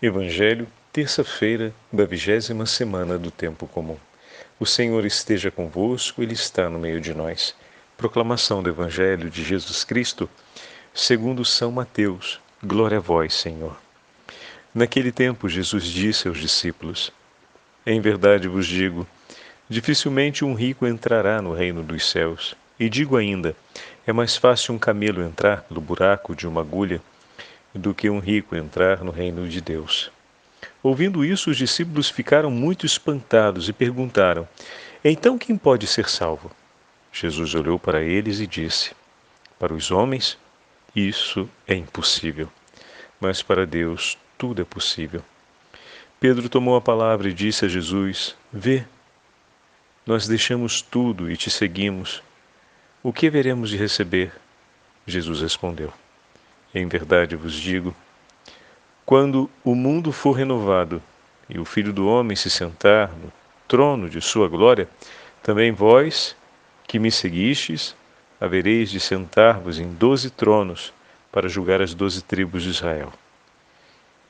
Evangelho, terça-feira da vigésima semana do Tempo Comum. O Senhor esteja convosco, Ele está no meio de nós. Proclamação do Evangelho de Jesus Cristo, segundo São Mateus. Glória a vós, Senhor. Naquele tempo, Jesus disse aos discípulos: Em verdade vos digo, dificilmente um rico entrará no reino dos céus. E digo ainda: é mais fácil um camelo entrar pelo buraco de uma agulha do que um rico entrar no reino de Deus. Ouvindo isso, os discípulos ficaram muito espantados e perguntaram: Então quem pode ser salvo? Jesus olhou para eles e disse: Para os homens, isso é impossível, mas para Deus tudo é possível. Pedro tomou a palavra e disse a Jesus: Vê, nós deixamos tudo e te seguimos. O que veremos de receber? Jesus respondeu. Em verdade vos digo: quando o mundo for renovado e o Filho do Homem se sentar no trono de sua glória, também vós, que me seguistes, havereis de sentar-vos em doze tronos para julgar as doze tribos de Israel.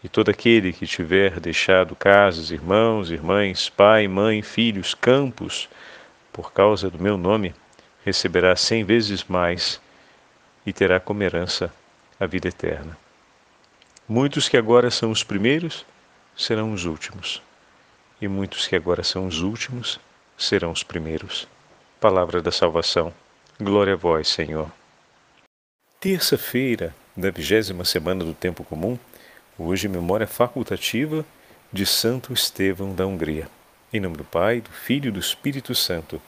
E todo aquele que tiver deixado casas, irmãos, irmãs, pai, mãe, filhos, campos, por causa do meu nome, receberá cem vezes mais e terá como herança a vida eterna. Muitos que agora são os primeiros serão os últimos, e muitos que agora são os últimos serão os primeiros. Palavra da salvação. Glória a vós, Senhor. Terça-feira da vigésima semana do Tempo Comum, hoje memória facultativa de Santo Estevão da Hungria. Em nome do Pai, do Filho e do Espírito Santo.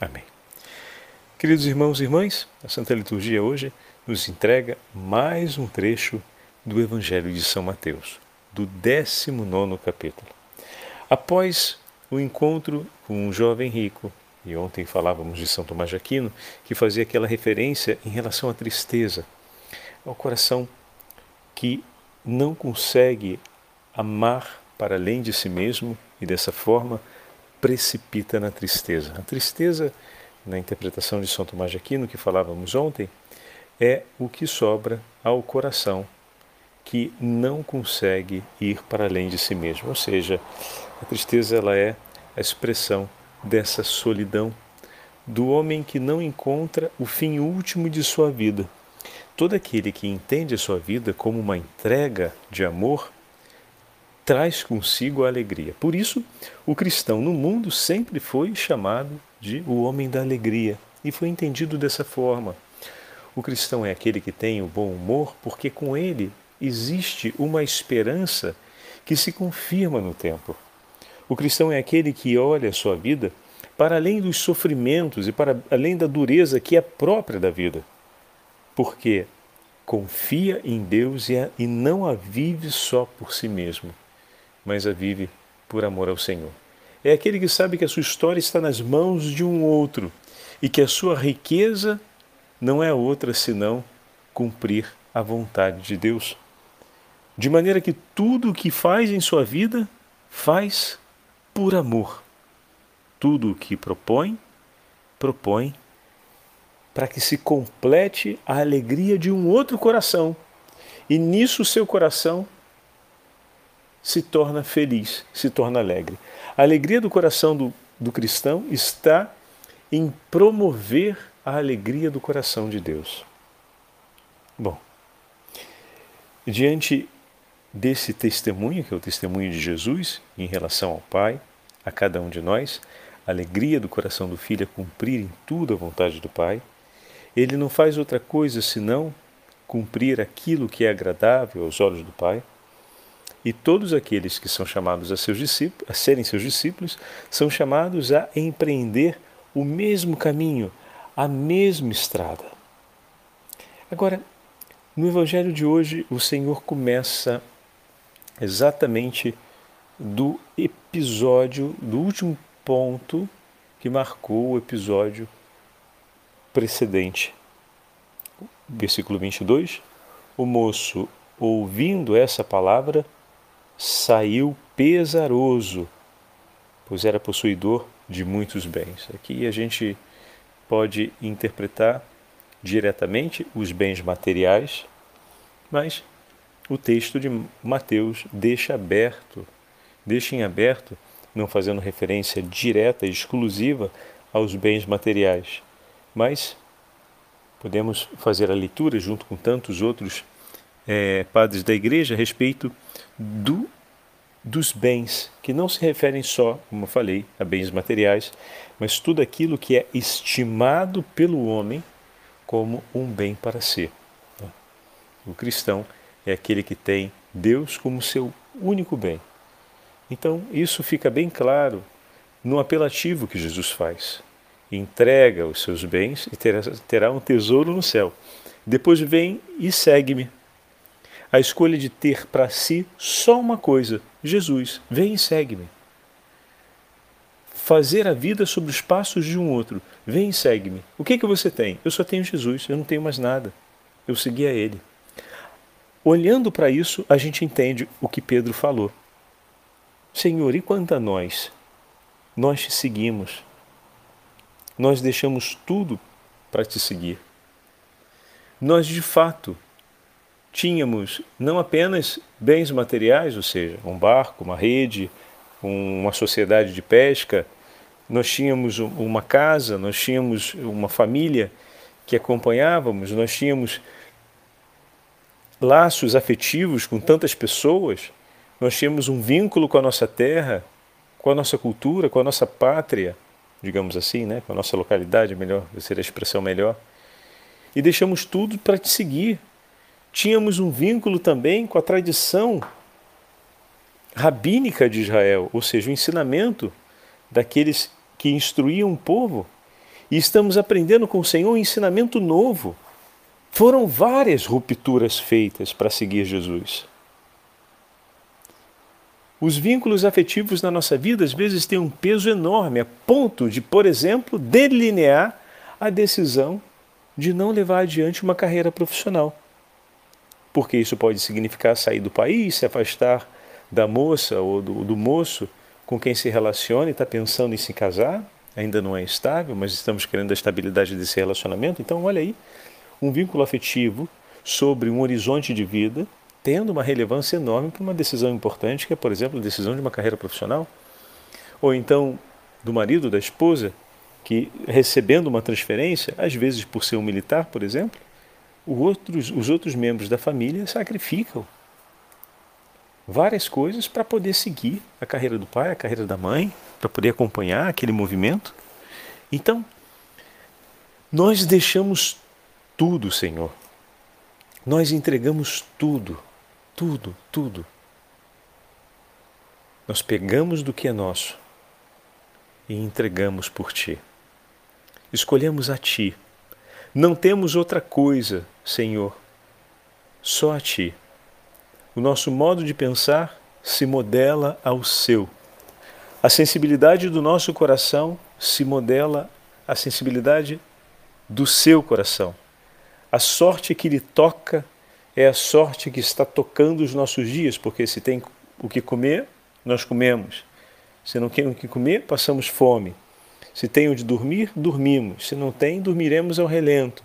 Amém. Queridos irmãos e irmãs, a Santa Liturgia hoje nos entrega mais um trecho do Evangelho de São Mateus, do 19 capítulo. Após o encontro com um jovem rico, e ontem falávamos de São Tomás de Aquino, que fazia aquela referência em relação à tristeza, ao coração que não consegue amar para além de si mesmo e dessa forma precipita na tristeza. A tristeza, na interpretação de São Tomás de Aquino, que falávamos ontem, é o que sobra ao coração que não consegue ir para além de si mesmo. Ou seja, a tristeza ela é a expressão dessa solidão do homem que não encontra o fim último de sua vida. Todo aquele que entende a sua vida como uma entrega de amor traz consigo a alegria. Por isso, o cristão no mundo sempre foi chamado de o homem da alegria e foi entendido dessa forma. O cristão é aquele que tem o bom humor porque com ele existe uma esperança que se confirma no tempo. O cristão é aquele que olha a sua vida para além dos sofrimentos e para além da dureza que é própria da vida, porque confia em Deus e não a vive só por si mesmo, mas a vive por amor ao Senhor. É aquele que sabe que a sua história está nas mãos de um outro e que a sua riqueza não é outra senão cumprir a vontade de Deus. De maneira que tudo o que faz em sua vida, faz por amor. Tudo o que propõe, propõe para que se complete a alegria de um outro coração. E nisso seu coração se torna feliz, se torna alegre. A alegria do coração do, do cristão está em promover a alegria do coração de Deus. Bom, diante desse testemunho, que é o testemunho de Jesus em relação ao Pai, a cada um de nós, a alegria do coração do Filho é cumprir em tudo a vontade do Pai, ele não faz outra coisa senão cumprir aquilo que é agradável aos olhos do Pai. E todos aqueles que são chamados a, seus discípulos, a serem seus discípulos são chamados a empreender o mesmo caminho, a mesma estrada. Agora, no Evangelho de hoje, o Senhor começa exatamente do episódio, do último ponto que marcou o episódio precedente. Versículo 22. O moço, ouvindo essa palavra, saiu pesaroso, pois era possuidor de muitos bens. Aqui a gente pode interpretar diretamente os bens materiais, mas o texto de Mateus deixa aberto, deixa em aberto, não fazendo referência direta e exclusiva aos bens materiais, mas podemos fazer a leitura junto com tantos outros é, padres da igreja a respeito do, dos bens, que não se referem só, como eu falei, a bens materiais, mas tudo aquilo que é estimado pelo homem como um bem para si. O cristão é aquele que tem Deus como seu único bem. Então, isso fica bem claro no apelativo que Jesus faz. Entrega os seus bens e terá, um tesouro no céu. Depois vem e segue-me. A escolha de ter para si só uma coisa: Jesus, vem e segue-me. Fazer a vida sobre os passos de um outro: vem e segue-me. O que, que você tem? Eu só tenho Jesus, eu não tenho mais nada. Eu segui a Ele. Olhando para isso, a gente entende o que Pedro falou. Senhor, e quanto a nós? Nós te seguimos. Nós deixamos tudo para te seguir. Nós, de fato, tínhamos não apenas bens materiais, ou seja, um barco, uma rede, uma sociedade de pesca, nós tínhamos uma casa, nós tínhamos uma família que acompanhávamos, nós tínhamos laços afetivos com tantas pessoas, nós tínhamos um vínculo com a nossa terra, com a nossa cultura, com a nossa pátria, digamos assim, né? com a nossa localidade, melhor, ser a expressão melhor. E deixamos tudo para te seguir. Tínhamos um vínculo também com a tradição rabínica de Israel, ou seja, o ensinamento daqueles que instruíam o povo. E estamos aprendendo com o Senhor um ensinamento novo foram várias rupturas feitas para seguir Jesus. Os vínculos afetivos na nossa vida às vezes têm um peso enorme, a ponto de, por exemplo, delinear a decisão de não levar adiante uma carreira profissional. Porque isso pode significar sair do país, se afastar da moça ou do, do moço com quem se relaciona e está pensando em se casar, ainda não é estável, mas estamos querendo a estabilidade desse relacionamento. Então, olha aí, um vínculo afetivo sobre um horizonte de vida, tendo uma relevância enorme para uma decisão importante, que é, por exemplo, a decisão de uma carreira profissional. Ou então do marido, da esposa, que recebendo uma transferência, às vezes por ser um militar, por exemplo, outros, os outros membros da família sacrificam várias coisas para poder seguir a carreira do pai, a carreira da mãe, para poder acompanhar aquele movimento. Então, nós deixamos tudo, Senhor. Nós entregamos tudo, tudo, tudo. Nós pegamos do que é nosso e entregamos por Ti. Escolhemos a Ti. Não temos outra coisa, Senhor, só a Ti. O nosso modo de pensar se modela ao Seu. A sensibilidade do nosso coração se modela à sensibilidade do Seu coração. A sorte que lhe toca é a sorte que está tocando os nossos dias, porque se tem o que comer, nós comemos. Se não tem o que comer, passamos fome. Se tem onde dormir, dormimos. Se não tem, dormiremos ao relento.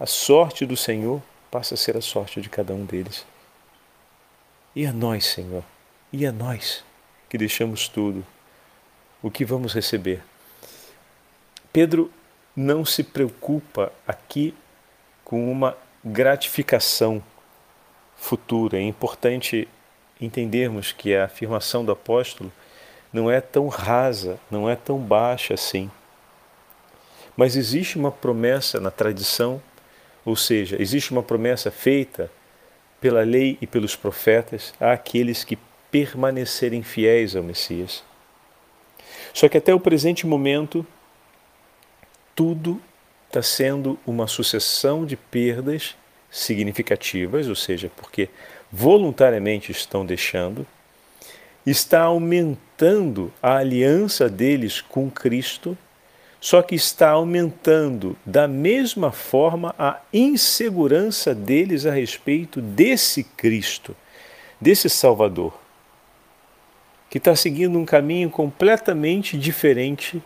A sorte do Senhor passa a ser a sorte de cada um deles. E a nós, Senhor, e a nós que deixamos tudo, o que vamos receber? Pedro não se preocupa aqui com uma gratificação futura. É importante entendermos que a afirmação do apóstolo não é tão rasa, não é tão baixa assim. Mas existe uma promessa na tradição, ou seja, existe uma promessa feita pela lei e pelos profetas àqueles que permanecerem fiéis ao Messias. Só que até o presente momento, tudo está sendo uma sucessão de perdas significativas, ou seja, porque voluntariamente estão deixando, está aumentando a aliança deles com Cristo, só que está aumentando da mesma forma a insegurança deles a respeito desse Cristo, desse Salvador, que está seguindo um caminho completamente diferente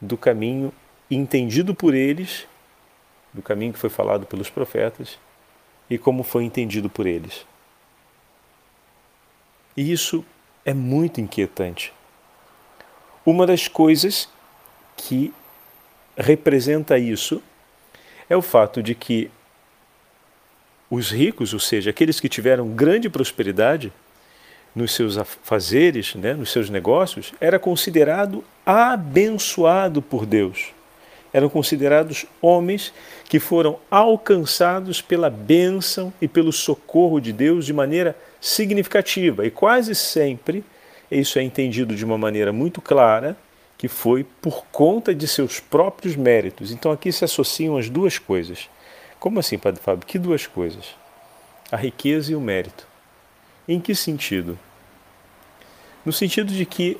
do caminho entendido por eles, do caminho que foi falado pelos profetas, e como foi entendido por eles. E isso é muito inquietante. Uma das coisas que representa isso é o fato de que os ricos, ou seja, aqueles que tiveram grande prosperidade nos seus afazeres, né, nos seus negócios, era considerado abençoado por Deus. Eram considerados homens que foram alcançados pela bênção e pelo socorro de Deus de maneira significativa. E quase sempre isso é entendido de uma maneira muito clara, que foi por conta de seus próprios méritos. Então aqui se associam as duas coisas. Como assim, Padre Fábio? Que duas coisas? A riqueza e o mérito. Em que sentido? No sentido de que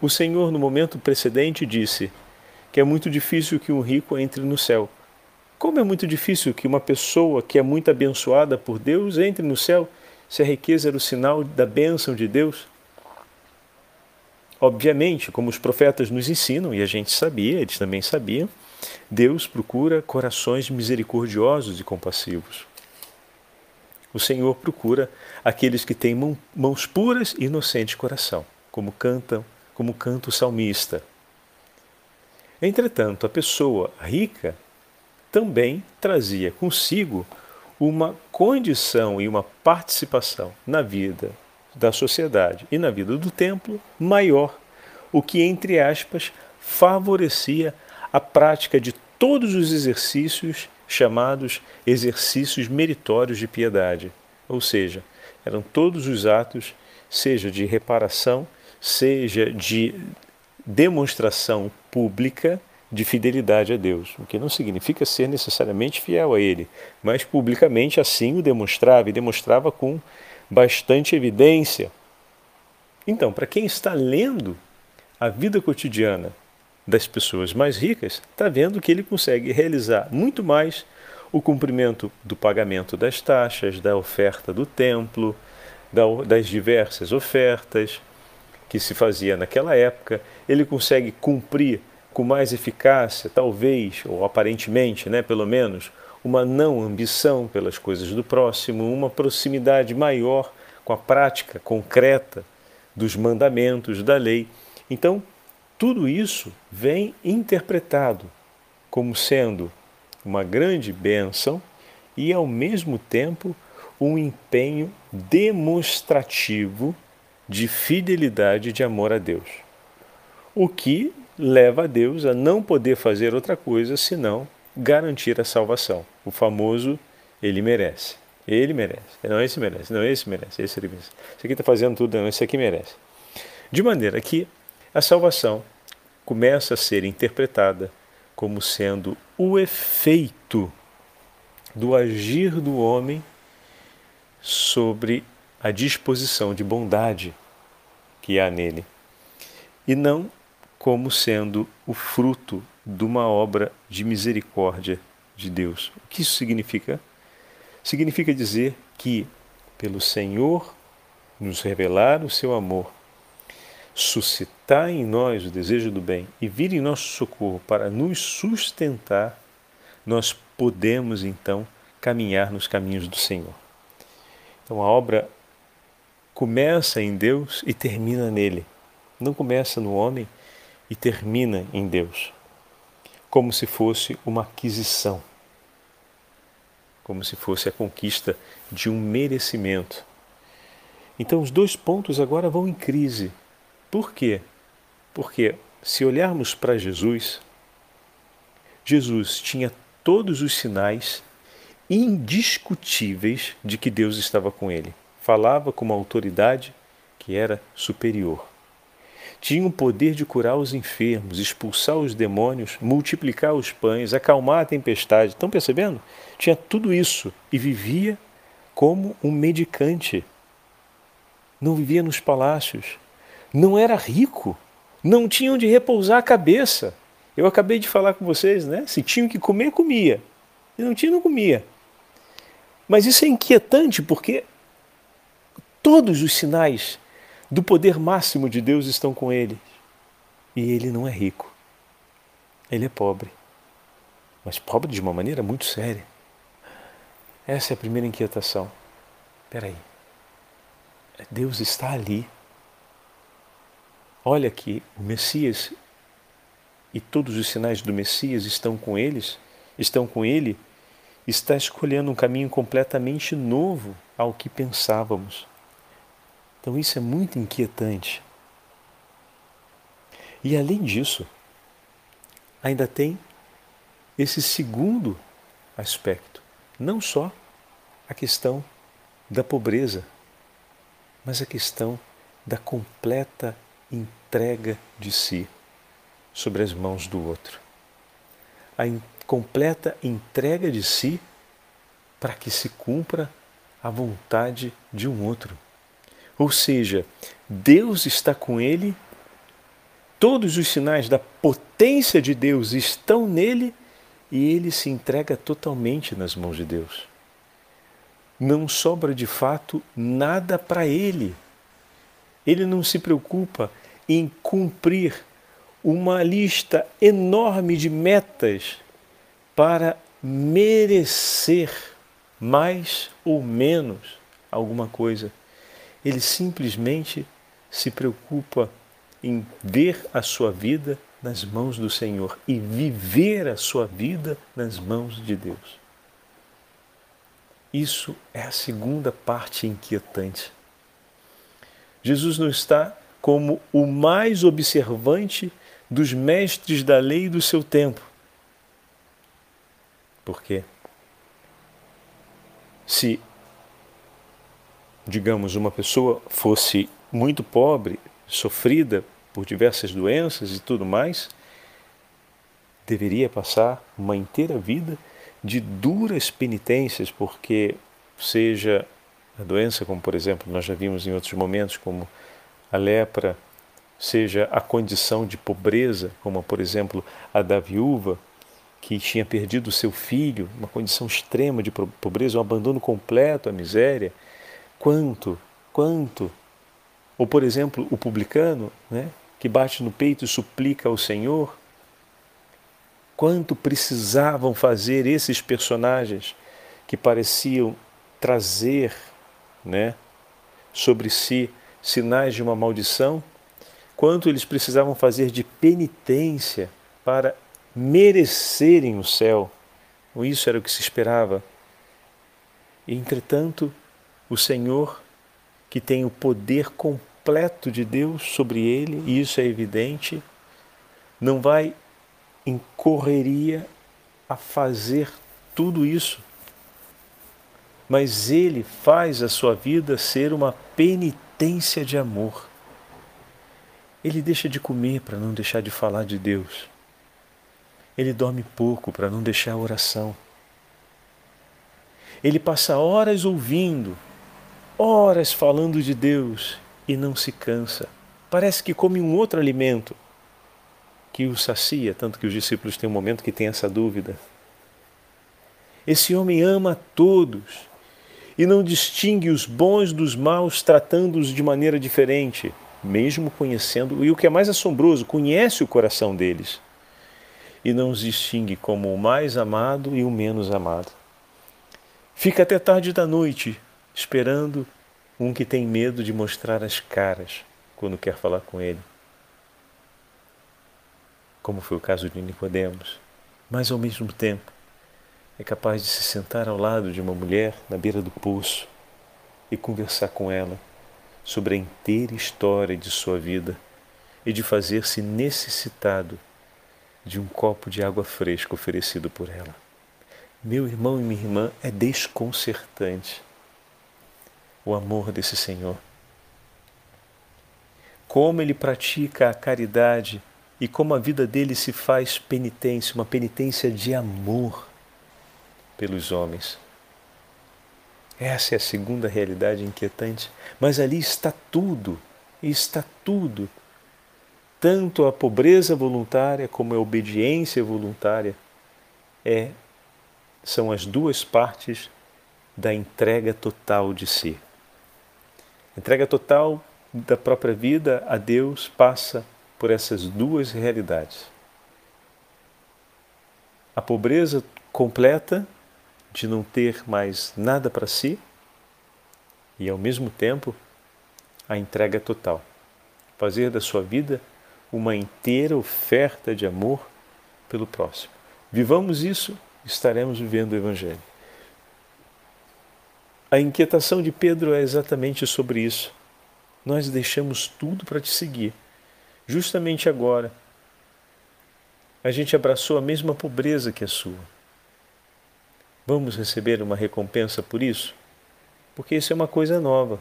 o Senhor, no momento precedente, disse que é muito difícil que um rico entre no céu. Como é muito difícil que uma pessoa que é muito abençoada por Deus entre no céu, se a riqueza era o sinal da bênção de Deus? Obviamente, como os profetas nos ensinam, e a gente sabia, eles também sabiam, Deus procura corações misericordiosos e compassivos. O Senhor procura aqueles que têm mãos puras e inocente coração, como canta, como canta o salmista. Entretanto, a pessoa rica também trazia consigo uma condição e uma participação na vida da sociedade e na vida do templo maior, o que, entre aspas, favorecia a prática de todos os exercícios chamados exercícios meritórios de piedade, ou seja, eram todos os atos, seja de reparação, seja de demonstração pública de fidelidade a Deus, o que não significa ser necessariamente fiel a Ele, mas publicamente assim o demonstrava e demonstrava com bastante evidência. Então, para quem está lendo a vida cotidiana das pessoas mais ricas, está vendo que ele consegue realizar muito mais o cumprimento do pagamento das taxas, da oferta do templo, das diversas ofertas que se fazia naquela época. Ele consegue cumprir com mais eficácia, talvez, ou aparentemente, né, pelo menos, uma não ambição pelas coisas do próximo, uma proximidade maior com a prática concreta dos mandamentos da lei. Então, tudo isso vem interpretado como sendo uma grande bênção e, ao mesmo tempo, um empenho demonstrativo de fidelidade e de amor a Deus. O que leva a Deus a não poder fazer outra coisa senão garantir a salvação. O famoso ele merece. Ele merece. Não, esse merece. Não, esse merece. Esse ele merece. Esse aqui está fazendo tudo, não, esse aqui merece. De maneira que a salvação começa a ser interpretada como sendo o efeito do agir do homem sobre a disposição de bondade que há nele, e não como sendo o fruto de uma obra de misericórdia de Deus. O que isso significa? Significa dizer que, pelo Senhor nos revelar o seu amor, suscitar em nós o desejo do bem e vir em nosso socorro para nos sustentar, nós podemos então caminhar nos caminhos do Senhor. Então a obra começa em Deus e termina nele. Não começa no homem e termina em Deus como se fosse uma aquisição, como se fosse a conquista de um merecimento. Então, os dois pontos agora vão em crise. Por quê? Porque, se olharmos para Jesus, Jesus tinha todos os sinais indiscutíveis de que Deus estava com ele. Falava com uma autoridade que era superior tinha o poder de curar os enfermos, expulsar os demônios, multiplicar os pães, acalmar a tempestade. Estão percebendo? Tinha tudo isso e vivia como um medicante. Não vivia nos palácios. Não era rico. Não tinha onde repousar a cabeça. Eu acabei de falar com vocês, né? Se tinham que comer, comia. Se não tinha, não comia. Mas isso é inquietante porque todos os sinais do poder máximo de Deus estão com ele. E ele não é rico. Ele é pobre. Mas pobre de uma maneira muito séria. Essa é a primeira inquietação. Espera aí. Deus está ali. Olha que o Messias e todos os sinais do Messias estão com eles, estão com ele, está escolhendo um caminho completamente novo ao que pensávamos. Então isso é muito inquietante. E além disso, ainda tem esse segundo aspecto, não só a questão da pobreza, mas a questão da completa entrega de si sobre as mãos do outro. A in completa entrega de si para que se cumpra a vontade de um outro. Ou seja, Deus está com ele, todos os sinais da potência de Deus estão nele e ele se entrega totalmente nas mãos de Deus. Não sobra de fato nada para ele. Ele não se preocupa em cumprir uma lista enorme de metas para merecer mais ou menos alguma coisa. Ele simplesmente se preocupa em ver a sua vida nas mãos do Senhor e viver a sua vida nas mãos de Deus. Isso é a segunda parte inquietante. Jesus não está como o mais observante dos mestres da lei do seu tempo. Por quê? Se, digamos, uma pessoa fosse muito pobre, sofrida por diversas doenças e tudo mais, deveria passar uma inteira vida de duras penitências, porque seja a doença, como por exemplo nós já vimos em outros momentos, como a lepra, seja a condição de pobreza, como por exemplo a da viúva que tinha perdido seu filho, uma condição extrema de pobreza, um abandono completo à miséria, quanto, quanto, ou por exemplo o publicano, né, que bate no peito e suplica ao Senhor, quanto precisavam fazer esses personagens que pareciam trazer, né, sobre si sinais de uma maldição, quanto eles precisavam fazer de penitência para merecerem o céu. Isso era o que se esperava. Entretanto, o Senhor, que tem o poder completo de Deus sobre ele, e isso é evidente, não vai em correria a fazer tudo isso. Mas ele faz a sua vida ser uma penitência de amor. Ele deixa de comer para não deixar de falar de Deus. Ele dorme pouco para não deixar a oração. Ele passa horas ouvindo, horas falando de Deus e não se cansa. Parece que come um outro alimento que o sacia, tanto que os discípulos têm um momento que tem essa dúvida. Esse homem ama a todos e não distingue os bons dos maus, tratando-os de maneira diferente, mesmo conhecendo, e o que é mais assombroso, conhece o coração deles e não os distingue como o mais amado e o menos amado. Fica até tarde da noite esperando um que tem medo de mostrar as caras quando quer falar com ele. Como foi o caso de Nicodemos, mas ao mesmo tempo é capaz de se sentar ao lado de uma mulher na beira do poço e conversar com ela sobre a inteira história de sua vida e de fazer-se necessitado de um copo de água fresca oferecido por ela. Meu irmão e minha irmã, é desconcertante o amor desse Senhor. Como ele pratica a caridade e como a vida dele se faz penitência, uma penitência de amor pelos homens. Essa é a segunda realidade inquietante, mas ali está tudo, está tudo tanto a pobreza voluntária como a obediência voluntária é são as duas partes da entrega total de si. Entrega total da própria vida a Deus passa por essas duas realidades. A pobreza completa de não ter mais nada para si e, ao mesmo tempo, a entrega total. Fazer da sua vida uma inteira oferta de amor pelo próximo. Vivamos isso, estaremos vivendo o Evangelho. A inquietação de Pedro é exatamente sobre isso. Nós deixamos tudo para te seguir. Justamente agora, a gente abraçou a mesma pobreza que a sua. Vamos receber uma recompensa por isso? Porque isso é uma coisa nova.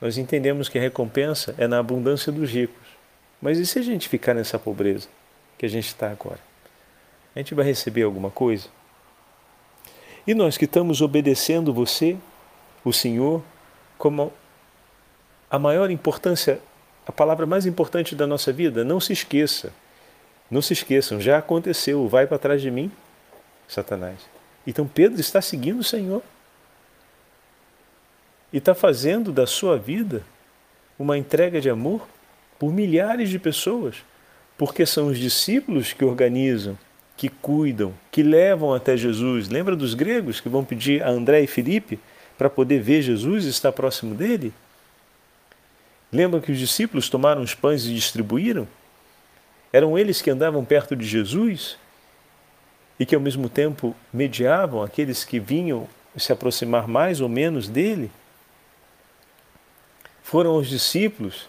Nós entendemos que a recompensa é na abundância dos ricos. Mas e se a gente ficar nessa pobreza que a gente está agora? A gente vai receber alguma coisa? E nós que estamos obedecendo você, o Senhor, como a maior importância, a palavra mais importante da nossa vida, não se esqueça. Não se esqueçam, já aconteceu, vai para trás de mim, Satanás. Então Pedro está seguindo o Senhor e está fazendo da sua vida uma entrega de amor por milhares de pessoas, porque são os discípulos que organizam, que cuidam, que levam até Jesus. Lembra dos gregos que vão pedir a André e Felipe para poder ver Jesus e estar próximo dele? Lembra que os discípulos tomaram os pães e distribuíram? Eram eles que andavam perto de Jesus e que ao mesmo tempo mediavam aqueles que vinham se aproximar mais ou menos dele? Foram os discípulos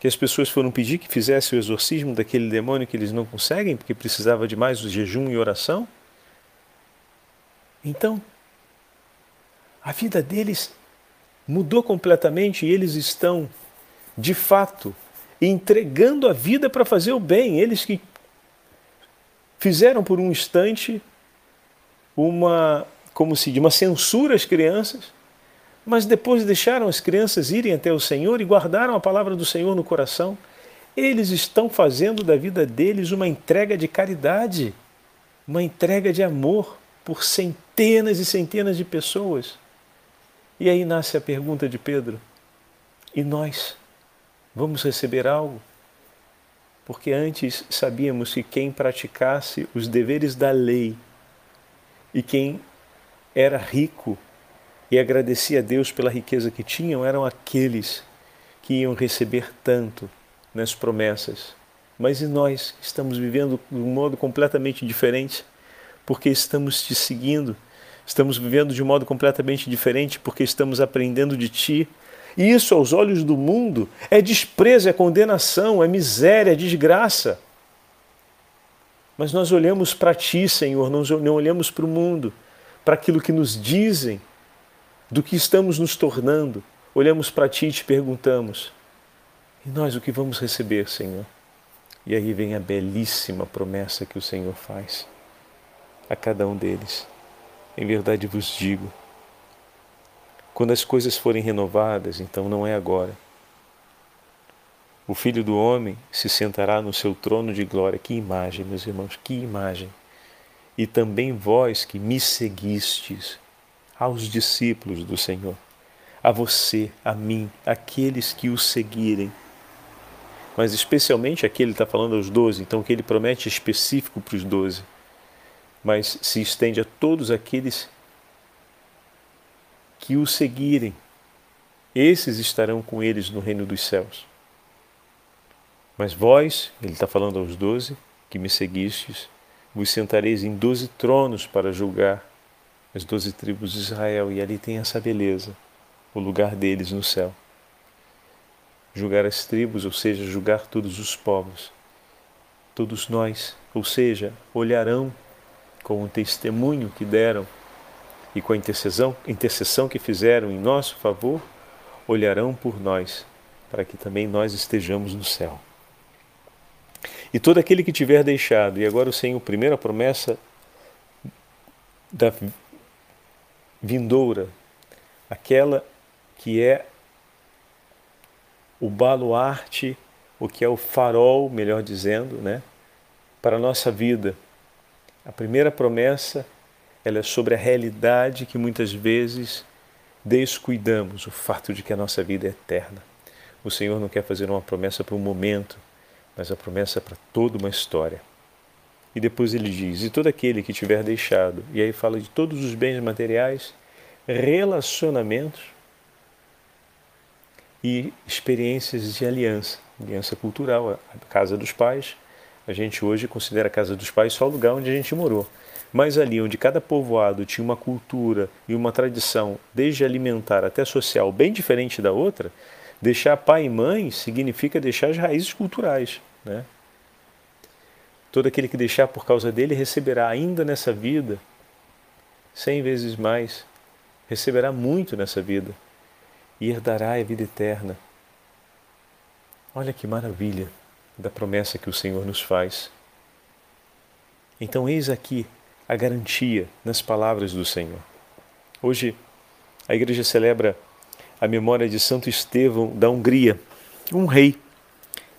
que as pessoas foram pedir que fizesse o exorcismo daquele demônio que eles não conseguem porque precisava de mais o jejum e oração? Então, a vida deles mudou completamente e eles estão, de fato, entregando a vida para fazer o bem. Eles que fizeram por um instante uma, como se diz, uma censura às crianças mas depois deixaram as crianças irem até o Senhor e guardaram a palavra do Senhor no coração. Eles estão fazendo da vida deles uma entrega de caridade, uma entrega de amor por centenas e centenas de pessoas. E aí nasce a pergunta de Pedro: e nós? Vamos receber algo? Porque antes sabíamos que quem praticasse os deveres da lei e quem era rico e agradecia a Deus pela riqueza que tinham eram aqueles que iam receber tanto nas promessas. Mas e nós estamos vivendo de um modo completamente diferente, porque estamos te seguindo, estamos vivendo de um modo completamente diferente, porque estamos aprendendo de ti. E isso, aos olhos do mundo, é desprezo, é condenação, é miséria, é desgraça. Mas nós olhamos para ti, Senhor, não olhamos para o mundo, para aquilo que nos dizem do que estamos nos tornando, olhamos para Ti e te perguntamos: e nós o que vamos receber, Senhor? E aí vem a belíssima promessa que o Senhor faz a cada um deles. Em verdade vos digo: quando as coisas forem renovadas, então não é agora. O Filho do Homem se sentará no seu trono de glória. Que imagem, meus irmãos, que imagem! E também vós que me seguistes, aos discípulos do Senhor, a você, a mim, aqueles que o seguirem. Mas especialmente aqui ele está falando aos doze, então o que ele promete é específico para os doze, mas se estende a todos aqueles que o seguirem. Esses estarão com eles no reino dos céus. Mas vós, ele está falando aos doze, que me seguistes, vos sentareis em doze tronos para julgar as doze tribos de Israel, e ali tem essa beleza, o lugar deles no céu. Julgar as tribos, ou seja, julgar todos os povos, todos nós, ou seja, olharão com o testemunho que deram e com a intercessão, intercessão que fizeram em nosso favor, olharão por nós, para que também nós estejamos no céu. E todo aquele que tiver deixado, e agora o Senhor, primeira promessa da vindoura, aquela que é o baluarte, o que é o farol, melhor dizendo, né, para a nossa vida. A primeira promessa, ela é sobre a realidade que muitas vezes descuidamos, o fato de que a nossa vida é eterna. O Senhor não quer fazer uma promessa para um momento, mas a promessa é para toda uma história. E depois ele diz: E todo aquele que tiver deixado, e aí fala de todos os bens materiais, relacionamentos e experiências de aliança, aliança cultural, a casa dos pais. A gente hoje considera a casa dos pais só o lugar onde a gente morou. Mas ali onde cada povoado tinha uma cultura e uma tradição, desde alimentar até social, bem diferente da outra, deixar pai e mãe significa deixar as raízes culturais. Né? Todo aquele que deixar por causa dele receberá ainda nessa vida cem vezes mais, receberá muito nessa vida e herdará a vida eterna. Olha que maravilha da promessa que o Senhor nos faz. Então, eis aqui a garantia nas palavras do Senhor. Hoje, a igreja celebra a memória de Santo Estevão da Hungria, um rei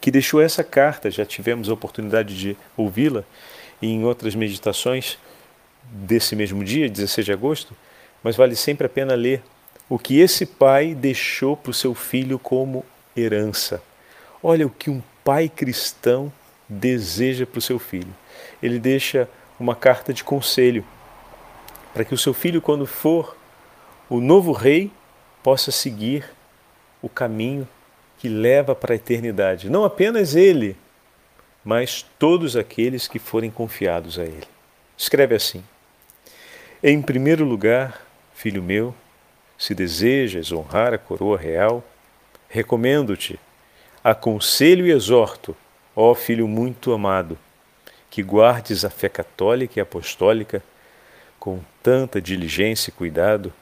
que deixou essa carta, já tivemos a oportunidade de ouvi-la em outras meditações desse mesmo dia, 16 de agosto, mas vale sempre a pena ler o que esse pai deixou para o seu filho como herança. Olha o que um pai cristão deseja para o seu filho. Ele deixa uma carta de conselho para que o seu filho, quando for o novo rei, possa seguir o caminho que leva para a eternidade. Não apenas ele, mas todos aqueles que forem confiados a ele. Escreve assim: Em primeiro lugar, filho meu, se desejas honrar a coroa real, recomendo-te, aconselho e exorto, ó filho muito amado, que guardes a fé católica e apostólica com tanta diligência e cuidado,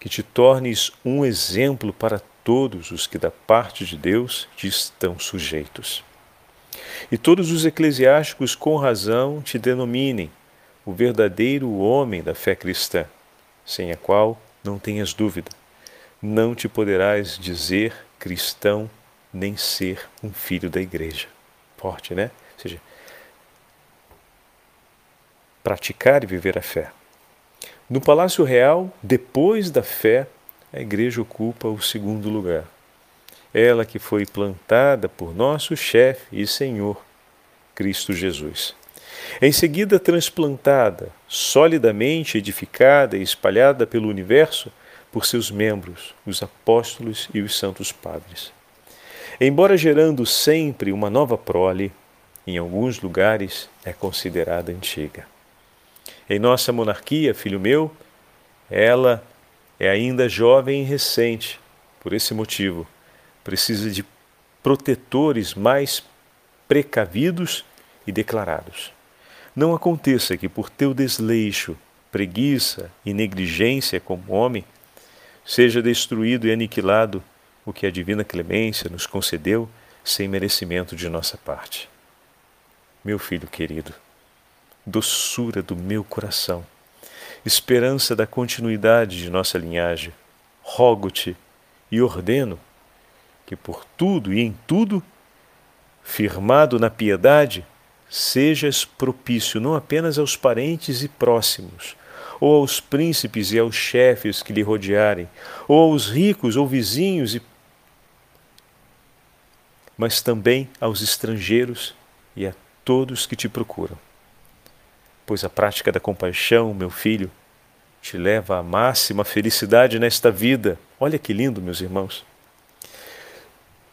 que te tornes um exemplo para todos os que da parte de Deus te estão sujeitos. E todos os eclesiásticos com razão te denominem o verdadeiro homem da fé cristã, sem a qual não tenhas dúvida, não te poderás dizer cristão nem ser um filho da igreja. Forte, né? Ou seja, praticar e viver a fé. No Palácio Real, depois da fé, a igreja ocupa o segundo lugar. Ela que foi plantada por nosso chefe e Senhor, Cristo Jesus. Em seguida, transplantada, solidamente edificada e espalhada pelo universo por seus membros, os apóstolos e os santos padres. Embora gerando sempre uma nova prole, em alguns lugares é considerada antiga. Em nossa monarquia, filho meu, ela é ainda jovem e recente. Por esse motivo, precisa de protetores mais precavidos e declarados. Não aconteça que, por teu desleixo, preguiça e negligência como homem, seja destruído e aniquilado o que a divina clemência nos concedeu sem merecimento de nossa parte. Meu filho querido, doçura do meu coração, esperança da continuidade de nossa linhagem, rogo-te e ordeno que por tudo e em tudo, firmado na piedade, sejas propício não apenas aos parentes e próximos, ou aos príncipes e aos chefes que lhe rodearem, ou aos ricos ou vizinhos, e... mas também aos estrangeiros e a todos que te procuram pois a prática da compaixão, meu filho, te leva à máxima felicidade nesta vida. Olha que lindo, meus irmãos.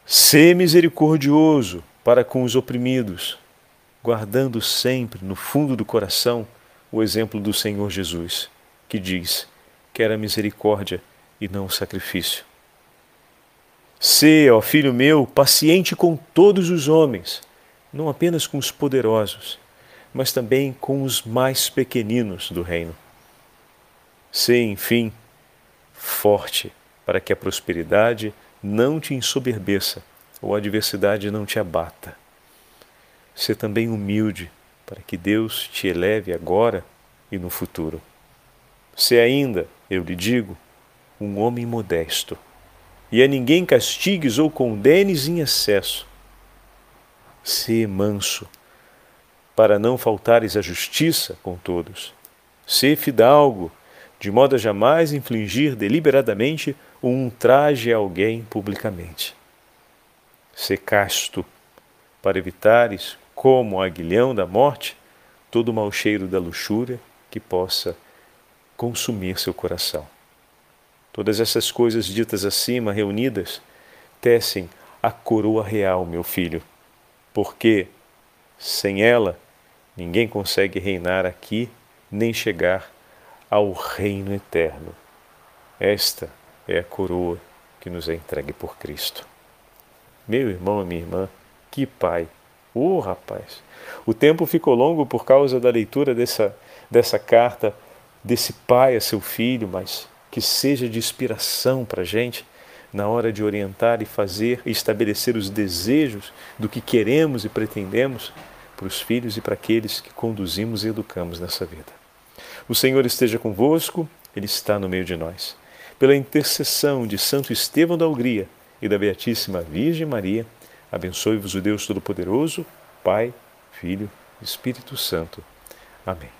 Sê misericordioso para com os oprimidos, guardando sempre no fundo do coração o exemplo do Senhor Jesus, que diz: quer a misericórdia e não o sacrifício. Sê, ó filho meu, paciente com todos os homens, não apenas com os poderosos, mas também com os mais pequeninos do reino. Sê, enfim, forte para que a prosperidade não te ensoberbeça ou a adversidade não te abata. Sê também humilde para que Deus te eleve agora e no futuro. Sê ainda, eu lhe digo, um homem modesto, e a ninguém castigues ou condenes em excesso. Sê manso para não faltares à justiça com todos. Sê fidalgo, de modo a jamais infligir deliberadamente um traje a alguém publicamente. Sê casto, para evitares, como o aguilhão da morte, todo o mau cheiro da luxúria que possa consumir seu coração. Todas essas coisas ditas acima, reunidas, tecem a coroa real, meu filho, porque sem ela ninguém consegue reinar aqui nem chegar ao reino eterno. Esta é a coroa que nos é entregue por Cristo. Meu irmão minha irmã, que pai! Ô oh, rapaz! O tempo ficou longo por causa da leitura dessa, dessa carta desse pai a seu filho, mas que seja de inspiração para a gente na hora de orientar e fazer e estabelecer os desejos do que queremos e pretendemos para os filhos e para aqueles que conduzimos e educamos nessa vida. O Senhor esteja convosco, Ele está no meio de nós. Pela intercessão de Santo Estevão da Hungria e da Beatíssima Virgem Maria, abençoe-vos o Deus Todo-Poderoso, Pai, Filho e Espírito Santo. Amém.